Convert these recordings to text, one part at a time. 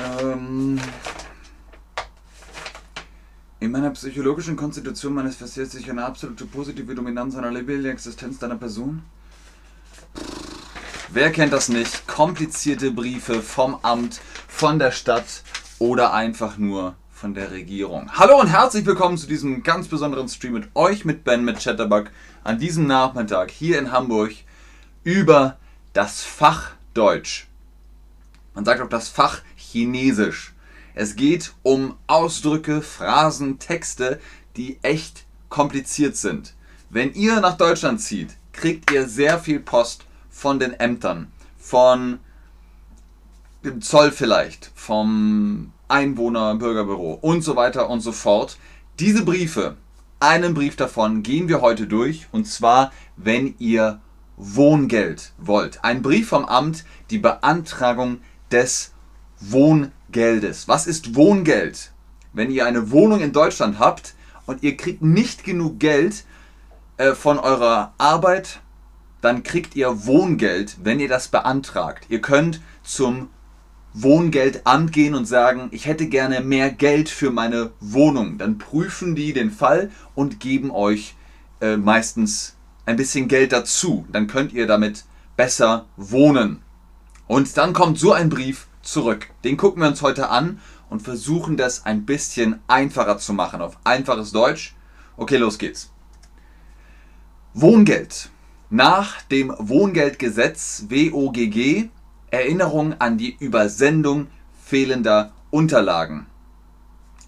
Ähm, in meiner psychologischen Konstitution manifestiert sich eine absolute positive Dominanz einer lebendigen Existenz deiner Person. Wer kennt das nicht? Komplizierte Briefe vom Amt, von der Stadt oder einfach nur von der Regierung. Hallo und herzlich willkommen zu diesem ganz besonderen Stream mit euch, mit Ben, mit Chatterbug, an diesem Nachmittag hier in Hamburg über das Fach Deutsch. Man sagt auch das Fach Chinesisch. Es geht um Ausdrücke, Phrasen, Texte, die echt kompliziert sind. Wenn ihr nach Deutschland zieht, kriegt ihr sehr viel Post von den Ämtern, von dem Zoll vielleicht, vom Einwohner, Bürgerbüro und so weiter und so fort. Diese Briefe, einen Brief davon gehen wir heute durch und zwar, wenn ihr Wohngeld wollt. Ein Brief vom Amt, die Beantragung des Wohngeldes. Was ist Wohngeld? Wenn ihr eine Wohnung in Deutschland habt und ihr kriegt nicht genug Geld äh, von eurer Arbeit, dann kriegt ihr Wohngeld, wenn ihr das beantragt. Ihr könnt zum Wohngeldamt gehen und sagen, ich hätte gerne mehr Geld für meine Wohnung. Dann prüfen die den Fall und geben euch äh, meistens ein bisschen Geld dazu. Dann könnt ihr damit besser wohnen. Und dann kommt so ein Brief zurück. Den gucken wir uns heute an und versuchen das ein bisschen einfacher zu machen. Auf einfaches Deutsch. Okay, los geht's. Wohngeld. Nach dem Wohngeldgesetz WOGG Erinnerung an die Übersendung fehlender Unterlagen.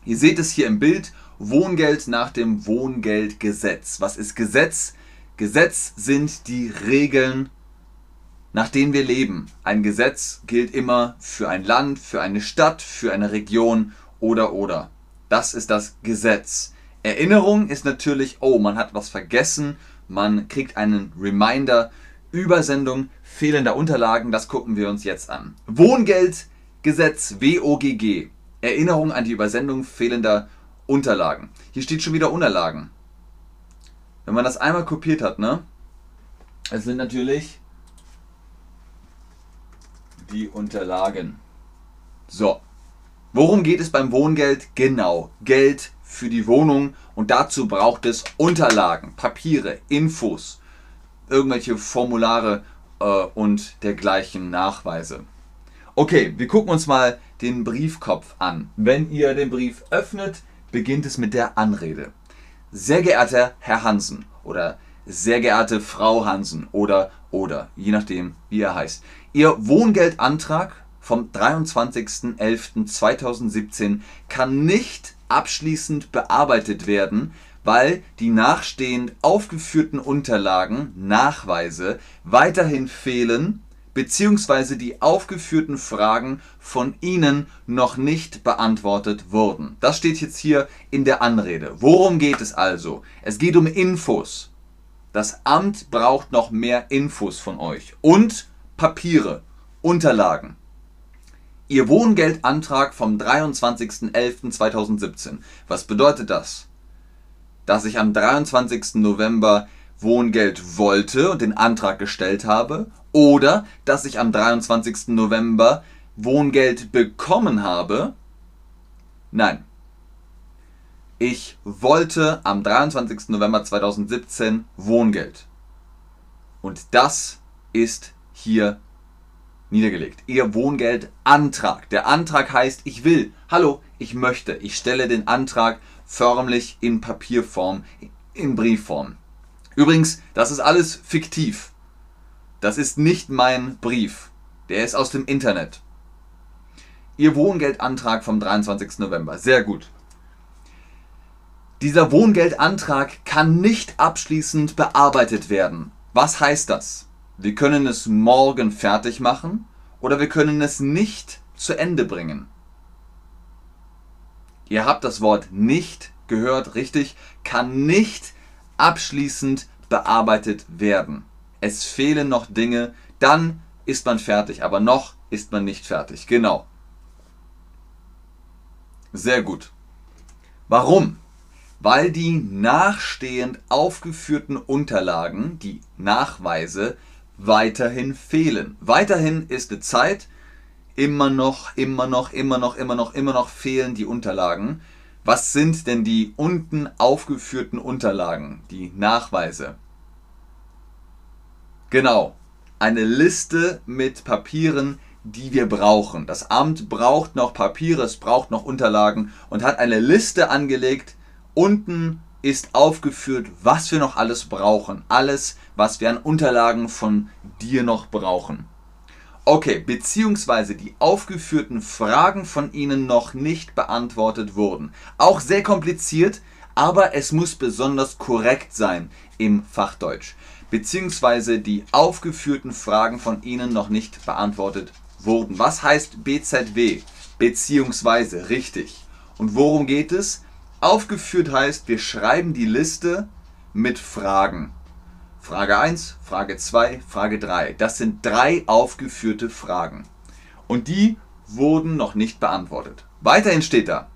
Ihr seht es hier im Bild. Wohngeld nach dem Wohngeldgesetz. Was ist Gesetz? Gesetz sind die Regeln, nach denen wir leben. Ein Gesetz gilt immer für ein Land, für eine Stadt, für eine Region oder oder. Das ist das Gesetz. Erinnerung ist natürlich, oh, man hat was vergessen, man kriegt einen Reminder, Übersendung fehlender Unterlagen, das gucken wir uns jetzt an. Wohngeldgesetz WOGG. Erinnerung an die Übersendung fehlender Unterlagen. Hier steht schon wieder Unterlagen. Wenn man das einmal kopiert hat, ne? Es sind natürlich die Unterlagen. So. Worum geht es beim Wohngeld? Genau. Geld für die Wohnung und dazu braucht es Unterlagen, Papiere, Infos, irgendwelche Formulare äh, und dergleichen Nachweise. Okay, wir gucken uns mal den Briefkopf an. Wenn ihr den Brief öffnet, beginnt es mit der Anrede. Sehr geehrter Herr Hansen oder sehr geehrte Frau Hansen oder oder, je nachdem, wie er heißt. Ihr Wohngeldantrag vom 23.11.2017 kann nicht abschließend bearbeitet werden, weil die nachstehend aufgeführten Unterlagen, Nachweise, weiterhin fehlen bzw. die aufgeführten Fragen von Ihnen noch nicht beantwortet wurden. Das steht jetzt hier in der Anrede. Worum geht es also? Es geht um Infos. Das Amt braucht noch mehr Infos von euch und Papiere, Unterlagen. Ihr Wohngeldantrag vom 23.11.2017. Was bedeutet das? dass ich am 23. November Wohngeld wollte und den Antrag gestellt habe oder dass ich am 23. November Wohngeld bekommen habe. Nein. Ich wollte am 23. November 2017 Wohngeld. Und das ist hier niedergelegt. Ihr Wohngeldantrag. Der Antrag heißt, ich will, hallo, ich möchte, ich stelle den Antrag förmlich in Papierform, in Briefform. Übrigens, das ist alles fiktiv. Das ist nicht mein Brief. Der ist aus dem Internet. Ihr Wohngeldantrag vom 23. November. Sehr gut. Dieser Wohngeldantrag kann nicht abschließend bearbeitet werden. Was heißt das? Wir können es morgen fertig machen oder wir können es nicht zu Ende bringen. Ihr habt das Wort nicht gehört, richtig, kann nicht abschließend bearbeitet werden. Es fehlen noch Dinge, dann ist man fertig, aber noch ist man nicht fertig. Genau. Sehr gut. Warum? Weil die nachstehend aufgeführten Unterlagen, die Nachweise, weiterhin fehlen. Weiterhin ist eine Zeit, immer noch, immer noch, immer noch, immer noch, immer noch fehlen die Unterlagen. Was sind denn die unten aufgeführten Unterlagen, die Nachweise? Genau, eine Liste mit Papieren, die wir brauchen. Das Amt braucht noch Papiere, es braucht noch Unterlagen und hat eine Liste angelegt. Unten ist aufgeführt, was wir noch alles brauchen. Alles, was wir an Unterlagen von dir noch brauchen. Okay, beziehungsweise die aufgeführten Fragen von Ihnen noch nicht beantwortet wurden. Auch sehr kompliziert, aber es muss besonders korrekt sein im Fachdeutsch. Beziehungsweise die aufgeführten Fragen von Ihnen noch nicht beantwortet wurden. Was heißt BZW? Beziehungsweise, richtig. Und worum geht es? Aufgeführt heißt, wir schreiben die Liste mit Fragen. Frage 1, Frage 2, Frage 3. Das sind drei aufgeführte Fragen. Und die wurden noch nicht beantwortet. Weiterhin steht da,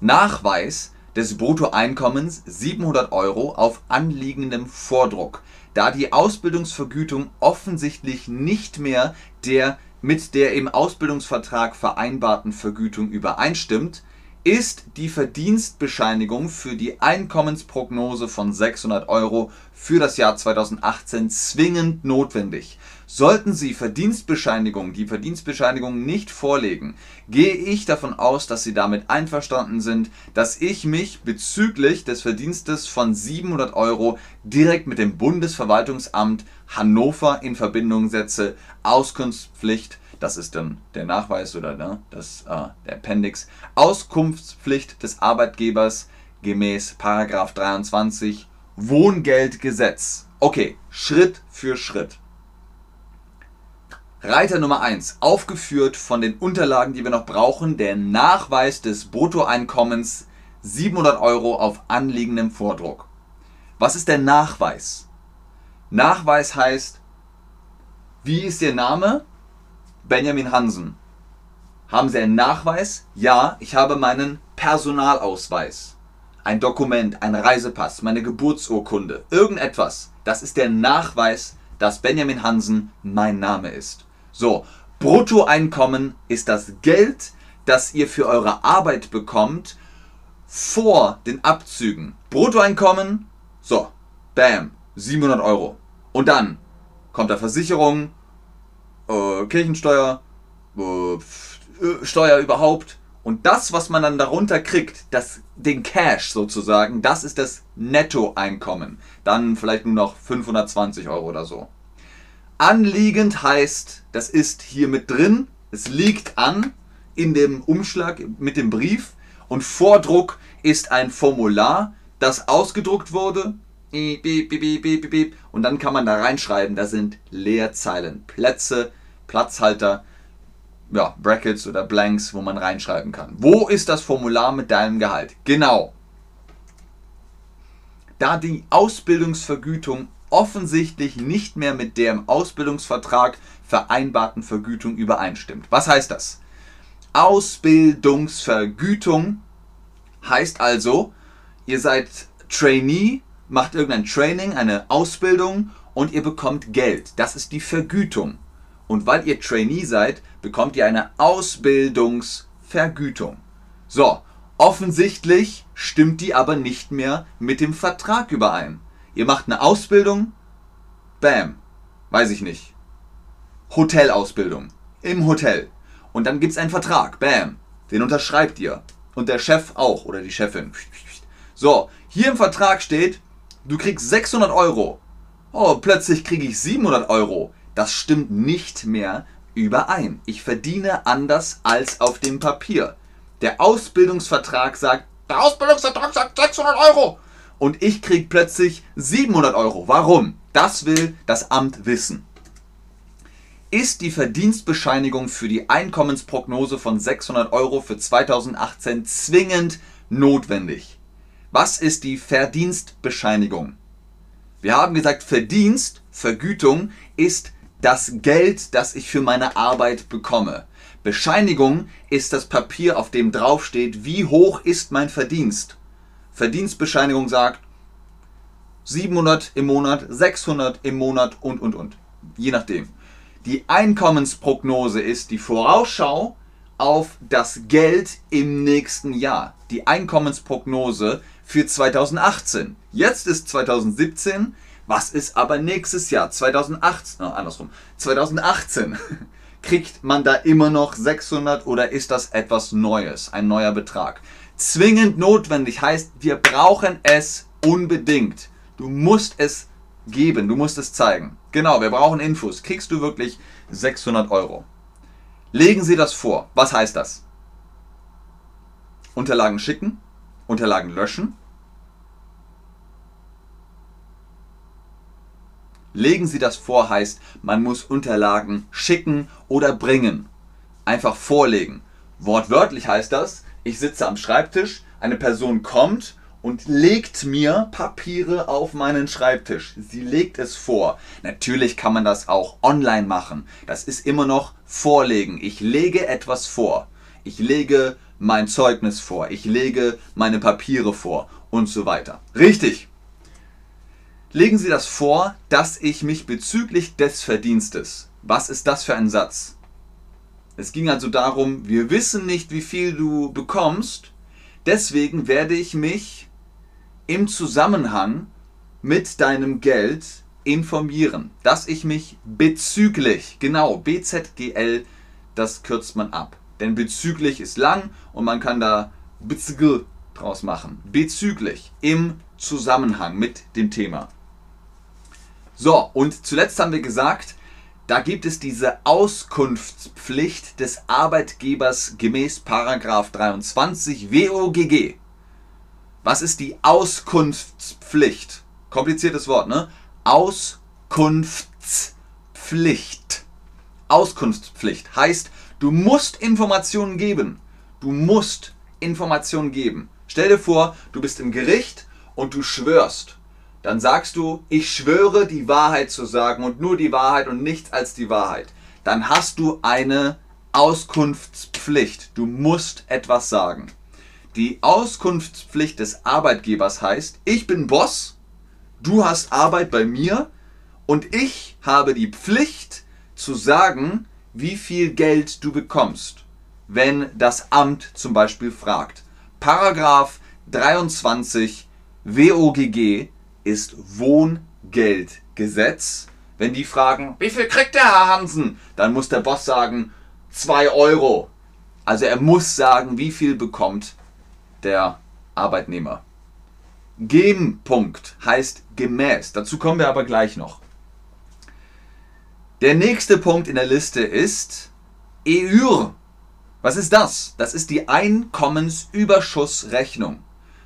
Nachweis des Bruttoeinkommens 700 Euro auf anliegendem Vordruck, da die Ausbildungsvergütung offensichtlich nicht mehr der mit der im Ausbildungsvertrag vereinbarten Vergütung übereinstimmt, ist die Verdienstbescheinigung für die Einkommensprognose von 600 Euro für das Jahr 2018 zwingend notwendig. Sollten Sie Verdienstbescheinigung, die Verdienstbescheinigung nicht vorlegen, gehe ich davon aus, dass Sie damit einverstanden sind, dass ich mich bezüglich des Verdienstes von 700 Euro direkt mit dem Bundesverwaltungsamt Hannover in Verbindung setze. Auskunftspflicht das ist dann der Nachweis oder ne, das, äh, der Appendix, Auskunftspflicht des Arbeitgebers gemäß Paragraph 23 Wohngeldgesetz. Okay, Schritt für Schritt. Reiter Nummer 1, aufgeführt von den Unterlagen, die wir noch brauchen, der Nachweis des Bruttoeinkommens 700 Euro auf anliegendem Vordruck. Was ist der Nachweis? Nachweis heißt, wie ist Ihr Name? Benjamin Hansen. Haben Sie einen Nachweis? Ja, ich habe meinen Personalausweis. Ein Dokument, ein Reisepass, meine Geburtsurkunde, irgendetwas. Das ist der Nachweis, dass Benjamin Hansen mein Name ist. So, Bruttoeinkommen ist das Geld, das ihr für eure Arbeit bekommt vor den Abzügen. Bruttoeinkommen, so, bam, 700 Euro. Und dann kommt da Versicherung, äh, Kirchensteuer, äh, Steuer überhaupt. Und das, was man dann darunter kriegt, das, den Cash sozusagen, das ist das Nettoeinkommen. Dann vielleicht nur noch 520 Euro oder so. Anliegend heißt, das ist hier mit drin, es liegt an in dem Umschlag mit dem Brief und Vordruck ist ein Formular, das ausgedruckt wurde. Und dann kann man da reinschreiben, da sind Leerzeilen, Plätze, Platzhalter, ja, Brackets oder Blanks, wo man reinschreiben kann. Wo ist das Formular mit deinem Gehalt? Genau. Da die Ausbildungsvergütung offensichtlich nicht mehr mit der im Ausbildungsvertrag vereinbarten Vergütung übereinstimmt. Was heißt das? Ausbildungsvergütung heißt also, ihr seid Trainee, macht irgendein Training, eine Ausbildung und ihr bekommt Geld. Das ist die Vergütung. Und weil ihr Trainee seid, bekommt ihr eine Ausbildungsvergütung. So, offensichtlich stimmt die aber nicht mehr mit dem Vertrag überein. Ihr macht eine Ausbildung, bam, weiß ich nicht. Hotelausbildung, im Hotel. Und dann gibt es einen Vertrag, bam, den unterschreibt ihr. Und der Chef auch oder die Chefin. So, hier im Vertrag steht, du kriegst 600 Euro. Oh, plötzlich kriege ich 700 Euro das stimmt nicht mehr überein. Ich verdiene anders als auf dem Papier. Der Ausbildungsvertrag sagt, der Ausbildungsvertrag sagt 600 Euro. Und ich kriege plötzlich 700 Euro. Warum? Das will das Amt wissen. Ist die Verdienstbescheinigung für die Einkommensprognose von 600 Euro für 2018 zwingend notwendig? Was ist die Verdienstbescheinigung? Wir haben gesagt, Verdienst, Vergütung ist das Geld, das ich für meine Arbeit bekomme. Bescheinigung ist das Papier, auf dem draufsteht, wie hoch ist mein Verdienst. Verdienstbescheinigung sagt 700 im Monat, 600 im Monat und, und, und. Je nachdem. Die Einkommensprognose ist die Vorausschau auf das Geld im nächsten Jahr. Die Einkommensprognose für 2018. Jetzt ist 2017. Was ist aber nächstes Jahr? 2018, oh, andersrum. 2018. Kriegt man da immer noch 600 oder ist das etwas Neues, ein neuer Betrag? Zwingend notwendig heißt, wir brauchen es unbedingt. Du musst es geben, du musst es zeigen. Genau, wir brauchen Infos. Kriegst du wirklich 600 Euro? Legen Sie das vor. Was heißt das? Unterlagen schicken, Unterlagen löschen. Legen Sie das vor heißt, man muss Unterlagen schicken oder bringen. Einfach vorlegen. Wortwörtlich heißt das, ich sitze am Schreibtisch, eine Person kommt und legt mir Papiere auf meinen Schreibtisch. Sie legt es vor. Natürlich kann man das auch online machen. Das ist immer noch vorlegen. Ich lege etwas vor. Ich lege mein Zeugnis vor. Ich lege meine Papiere vor und so weiter. Richtig. Legen Sie das vor, dass ich mich bezüglich des Verdienstes. Was ist das für ein Satz? Es ging also darum, wir wissen nicht, wie viel du bekommst, deswegen werde ich mich im Zusammenhang mit deinem Geld informieren, dass ich mich bezüglich, genau, BZGL, das kürzt man ab. Denn bezüglich ist lang und man kann da bezüglich draus machen. Bezüglich, im Zusammenhang mit dem Thema. So, und zuletzt haben wir gesagt, da gibt es diese Auskunftspflicht des Arbeitgebers gemäß Paragraph 23 WOGG. Was ist die Auskunftspflicht? Kompliziertes Wort, ne? Auskunftspflicht. Auskunftspflicht heißt, du musst Informationen geben. Du musst Informationen geben. Stell dir vor, du bist im Gericht und du schwörst. Dann sagst du, ich schwöre die Wahrheit zu sagen und nur die Wahrheit und nichts als die Wahrheit. Dann hast du eine Auskunftspflicht. Du musst etwas sagen. Die Auskunftspflicht des Arbeitgebers heißt, ich bin Boss, du hast Arbeit bei mir und ich habe die Pflicht zu sagen, wie viel Geld du bekommst, wenn das Amt zum Beispiel fragt. Paragraph 23 WOGG ist Wohngeldgesetz. Wenn die fragen, wie viel kriegt der Herr Hansen, dann muss der Boss sagen, 2 Euro. Also er muss sagen, wie viel bekommt der Arbeitnehmer. Gegenpunkt heißt gemäß. Dazu kommen wir aber gleich noch. Der nächste Punkt in der Liste ist EUR. Was ist das? Das ist die Einkommensüberschussrechnung.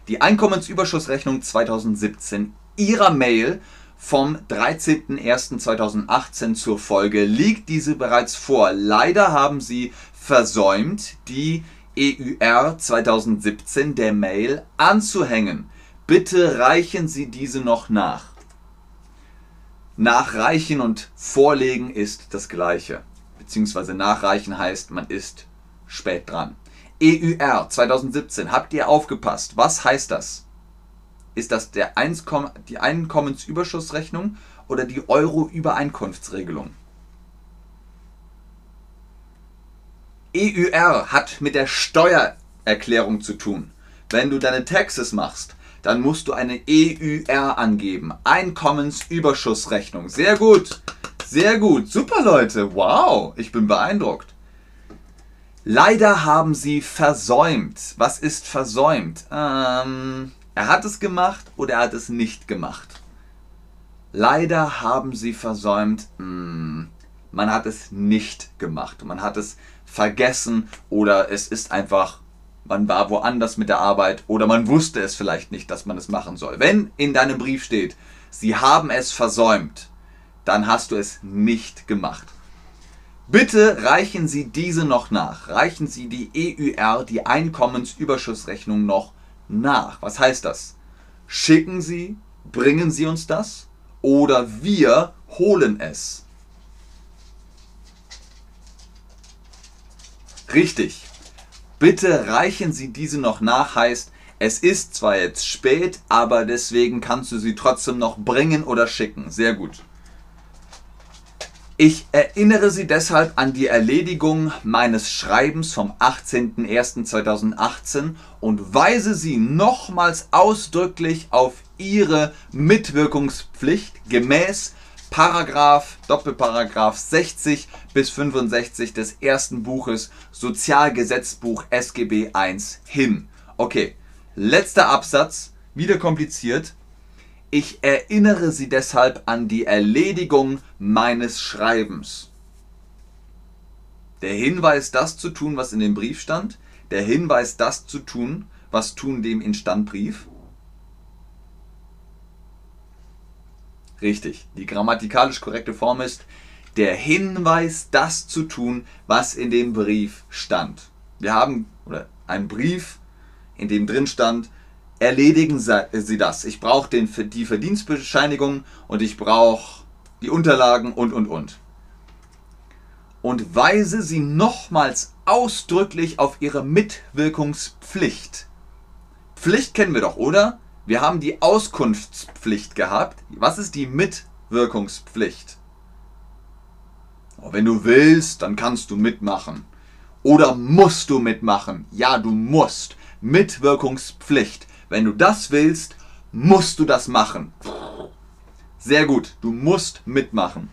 Die Einkommensüberschussrechnung 2017 Ihrer Mail vom 13.01.2018 zur Folge liegt diese bereits vor. Leider haben Sie versäumt, die EUR 2017 der Mail anzuhängen. Bitte reichen Sie diese noch nach. Nachreichen und vorlegen ist das gleiche. Beziehungsweise nachreichen heißt, man ist spät dran. EUR 2017, habt ihr aufgepasst? Was heißt das? Ist das der Einskom die Einkommensüberschussrechnung oder die Euro-Übereinkunftsregelung? EUR hat mit der Steuererklärung zu tun. Wenn du deine Taxes machst, dann musst du eine EUR angeben. Einkommensüberschussrechnung. Sehr gut. Sehr gut. Super Leute. Wow. Ich bin beeindruckt. Leider haben sie versäumt. Was ist versäumt? Ähm, er hat es gemacht oder er hat es nicht gemacht. Leider haben sie versäumt. Hm, man hat es nicht gemacht. Man hat es vergessen oder es ist einfach, man war woanders mit der Arbeit oder man wusste es vielleicht nicht, dass man es machen soll. Wenn in deinem Brief steht, sie haben es versäumt, dann hast du es nicht gemacht. Bitte reichen Sie diese noch nach. Reichen Sie die EUR, die Einkommensüberschussrechnung noch nach. Was heißt das? Schicken Sie, bringen Sie uns das oder wir holen es. Richtig. Bitte reichen Sie diese noch nach, heißt, es ist zwar jetzt spät, aber deswegen kannst du sie trotzdem noch bringen oder schicken. Sehr gut. Ich erinnere Sie deshalb an die Erledigung meines Schreibens vom 18.01.2018 und weise Sie nochmals ausdrücklich auf Ihre Mitwirkungspflicht gemäß Paragraph, Doppelparagraph 60 bis 65 des ersten Buches Sozialgesetzbuch SGB I hin. Okay, letzter Absatz, wieder kompliziert. Ich erinnere Sie deshalb an die Erledigung meines Schreibens. Der Hinweis, das zu tun, was in dem Brief stand. Der Hinweis, das zu tun, was tun dem Instandbrief. Richtig. Die grammatikalisch korrekte Form ist der Hinweis, das zu tun, was in dem Brief stand. Wir haben oder einen Brief, in dem drin stand, erledigen Sie das. Ich brauche die Verdienstbescheinigung und ich brauche die Unterlagen und, und, und. Und weise Sie nochmals ausdrücklich auf Ihre Mitwirkungspflicht. Pflicht kennen wir doch, oder? Wir haben die Auskunftspflicht gehabt. Was ist die Mitwirkungspflicht? Oh, wenn du willst, dann kannst du mitmachen. Oder musst du mitmachen? Ja, du musst. Mitwirkungspflicht. Wenn du das willst, musst du das machen. Sehr gut, du musst mitmachen.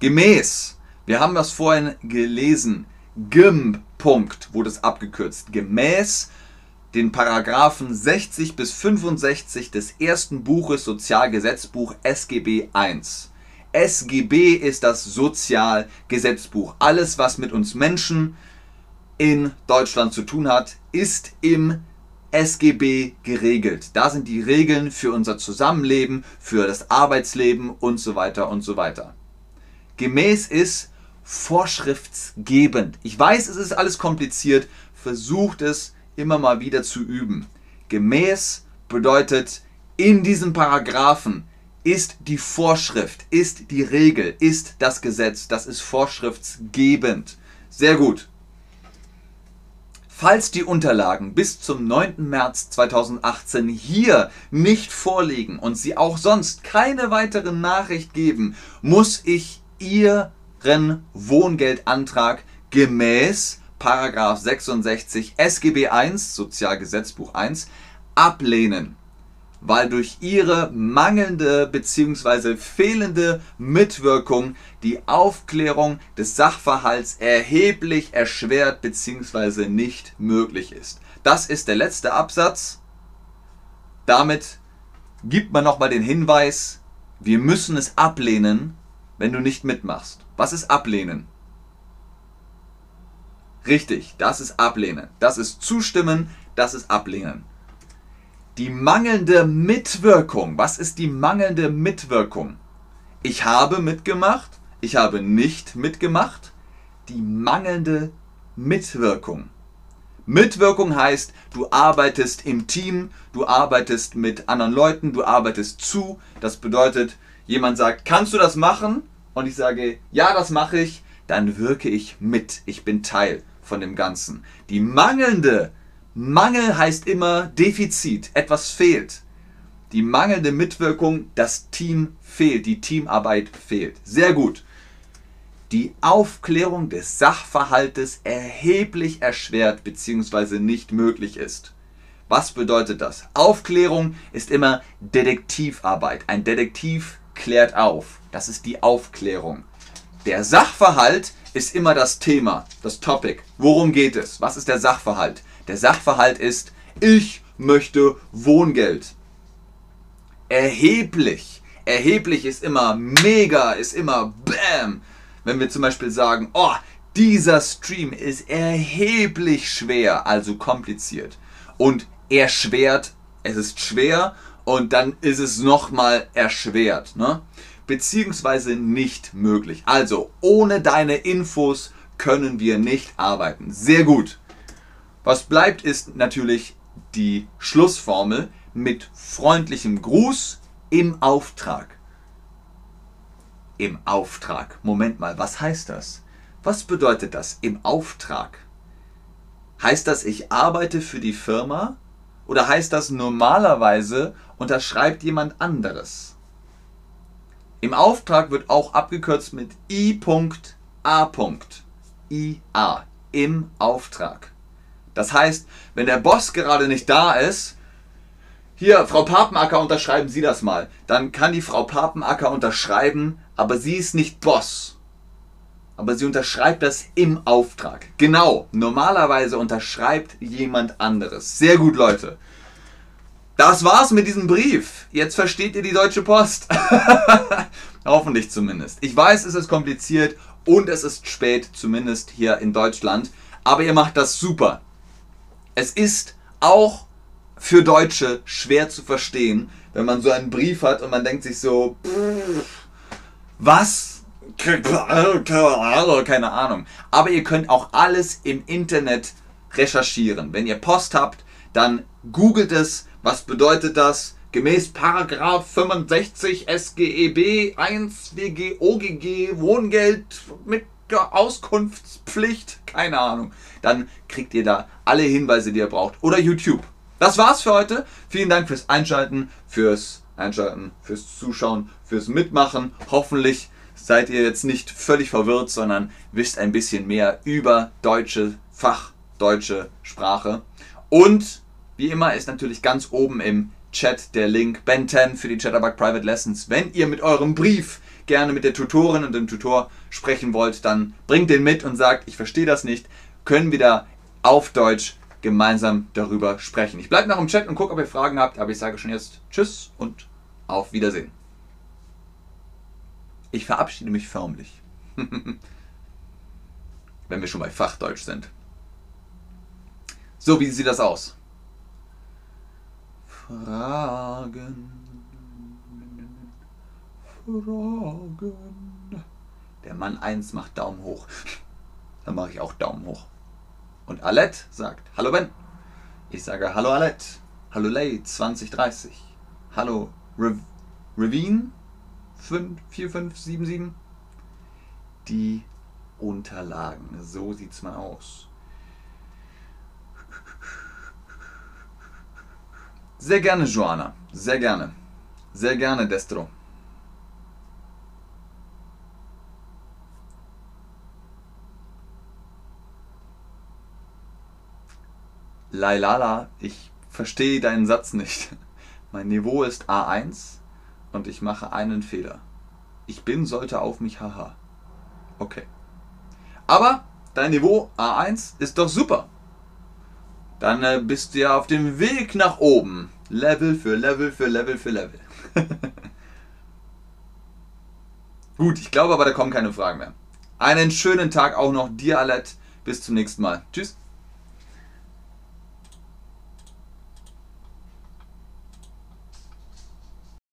Gemäß, wir haben das vorhin gelesen, GIMP, Punkt, wurde es abgekürzt. Gemäß den Paragraphen 60 bis 65 des ersten Buches Sozialgesetzbuch SGB I. SGB ist das Sozialgesetzbuch. Alles, was mit uns Menschen in Deutschland zu tun hat, ist im SGB geregelt. Da sind die Regeln für unser Zusammenleben, für das Arbeitsleben und so weiter und so weiter. Gemäß ist vorschriftsgebend. Ich weiß, es ist alles kompliziert, versucht es immer mal wieder zu üben. Gemäß bedeutet in diesem Paragraphen ist die Vorschrift, ist die Regel, ist das Gesetz, das ist vorschriftsgebend. Sehr gut. Falls die Unterlagen bis zum 9. März 2018 hier nicht vorliegen und Sie auch sonst keine weitere Nachricht geben, muss ich Ihren Wohngeldantrag gemäß 66 SGB I, Sozialgesetzbuch 1, ablehnen weil durch ihre mangelnde bzw. fehlende Mitwirkung die Aufklärung des Sachverhalts erheblich erschwert bzw. nicht möglich ist. Das ist der letzte Absatz. Damit gibt man nochmal den Hinweis, wir müssen es ablehnen, wenn du nicht mitmachst. Was ist ablehnen? Richtig, das ist ablehnen. Das ist zustimmen, das ist ablehnen. Die mangelnde Mitwirkung. Was ist die mangelnde Mitwirkung? Ich habe mitgemacht, ich habe nicht mitgemacht. Die mangelnde Mitwirkung. Mitwirkung heißt, du arbeitest im Team, du arbeitest mit anderen Leuten, du arbeitest zu. Das bedeutet, jemand sagt, kannst du das machen? Und ich sage, ja, das mache ich. Dann wirke ich mit. Ich bin Teil von dem Ganzen. Die mangelnde Mangel heißt immer Defizit, etwas fehlt. Die mangelnde Mitwirkung, das Team fehlt, die Teamarbeit fehlt. Sehr gut. Die Aufklärung des Sachverhaltes erheblich erschwert bzw. nicht möglich ist. Was bedeutet das? Aufklärung ist immer Detektivarbeit. Ein Detektiv klärt auf. Das ist die Aufklärung. Der Sachverhalt ist immer das Thema, das Topic. Worum geht es? Was ist der Sachverhalt? Der Sachverhalt ist, ich möchte Wohngeld. Erheblich. Erheblich ist immer mega, ist immer bam. Wenn wir zum Beispiel sagen, oh, dieser Stream ist erheblich schwer, also kompliziert. Und erschwert, es ist schwer und dann ist es nochmal erschwert. Ne? Beziehungsweise nicht möglich. Also ohne deine Infos können wir nicht arbeiten. Sehr gut. Was bleibt, ist natürlich die Schlussformel mit freundlichem Gruß im Auftrag. Im Auftrag. Moment mal, was heißt das? Was bedeutet das im Auftrag? Heißt das, ich arbeite für die Firma? Oder heißt das normalerweise unterschreibt jemand anderes? Im Auftrag wird auch abgekürzt mit I.A. IA. Im Auftrag. Das heißt, wenn der Boss gerade nicht da ist, hier, Frau Papenacker, unterschreiben Sie das mal. Dann kann die Frau Papenacker unterschreiben, aber sie ist nicht Boss. Aber sie unterschreibt das im Auftrag. Genau, normalerweise unterschreibt jemand anderes. Sehr gut, Leute. Das war's mit diesem Brief. Jetzt versteht ihr die Deutsche Post. Hoffentlich zumindest. Ich weiß, es ist kompliziert und es ist spät, zumindest hier in Deutschland. Aber ihr macht das super. Es ist auch für Deutsche schwer zu verstehen, wenn man so einen Brief hat und man denkt sich so, was? Keine Ahnung. Aber ihr könnt auch alles im Internet recherchieren. Wenn ihr Post habt, dann googelt es, was bedeutet das? Gemäß Paragraph 65 SGEB 1 WGOGG Wohngeld mit Auskunftspflicht, keine Ahnung. Dann kriegt ihr da alle Hinweise, die ihr braucht. Oder YouTube. Das war's für heute. Vielen Dank fürs Einschalten, fürs Einschalten, fürs Zuschauen, fürs Mitmachen. Hoffentlich seid ihr jetzt nicht völlig verwirrt, sondern wisst ein bisschen mehr über deutsche Fachdeutsche Sprache. Und wie immer ist natürlich ganz oben im Chat der Link Ben 10 für die Chatterbug Private Lessons. Wenn ihr mit eurem Brief gerne mit der Tutorin und dem Tutor sprechen wollt, dann bringt den mit und sagt, ich verstehe das nicht, können wir da auf Deutsch gemeinsam darüber sprechen. Ich bleibe noch im Chat und gucke, ob ihr Fragen habt, aber ich sage schon jetzt Tschüss und auf Wiedersehen. Ich verabschiede mich förmlich. Wenn wir schon bei Fachdeutsch sind. So, wie sieht das aus? Fragen. Fragen. Der Mann 1 macht Daumen hoch. Dann mache ich auch Daumen hoch. Und Alette sagt Hallo Ben. Ich sage Hallo Alette. Hallo Lay 2030. Hallo Ravine 4577. Die Unterlagen. So sieht's mal aus. Sehr gerne, Joanna. Sehr gerne. Sehr gerne, Destro. Lailala, ich verstehe deinen Satz nicht. Mein Niveau ist A1 und ich mache einen Fehler. Ich bin sollte auf mich haha. Okay. Aber dein Niveau A1 ist doch super dann äh, bist du ja auf dem Weg nach oben. Level für Level für Level für Level. Gut, ich glaube aber, da kommen keine Fragen mehr. Einen schönen Tag auch noch dir, Alette. Bis zum nächsten Mal. Tschüss.